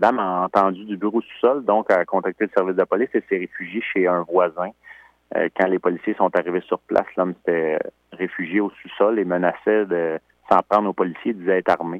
dame a entendu du bureau sous-sol, donc a contacté le service de police et s'est réfugiée chez un voisin. Euh, quand les policiers sont arrivés sur place, l'homme s'était réfugié au sous-sol et menaçait de s'en prendre aux policiers, disait être armé.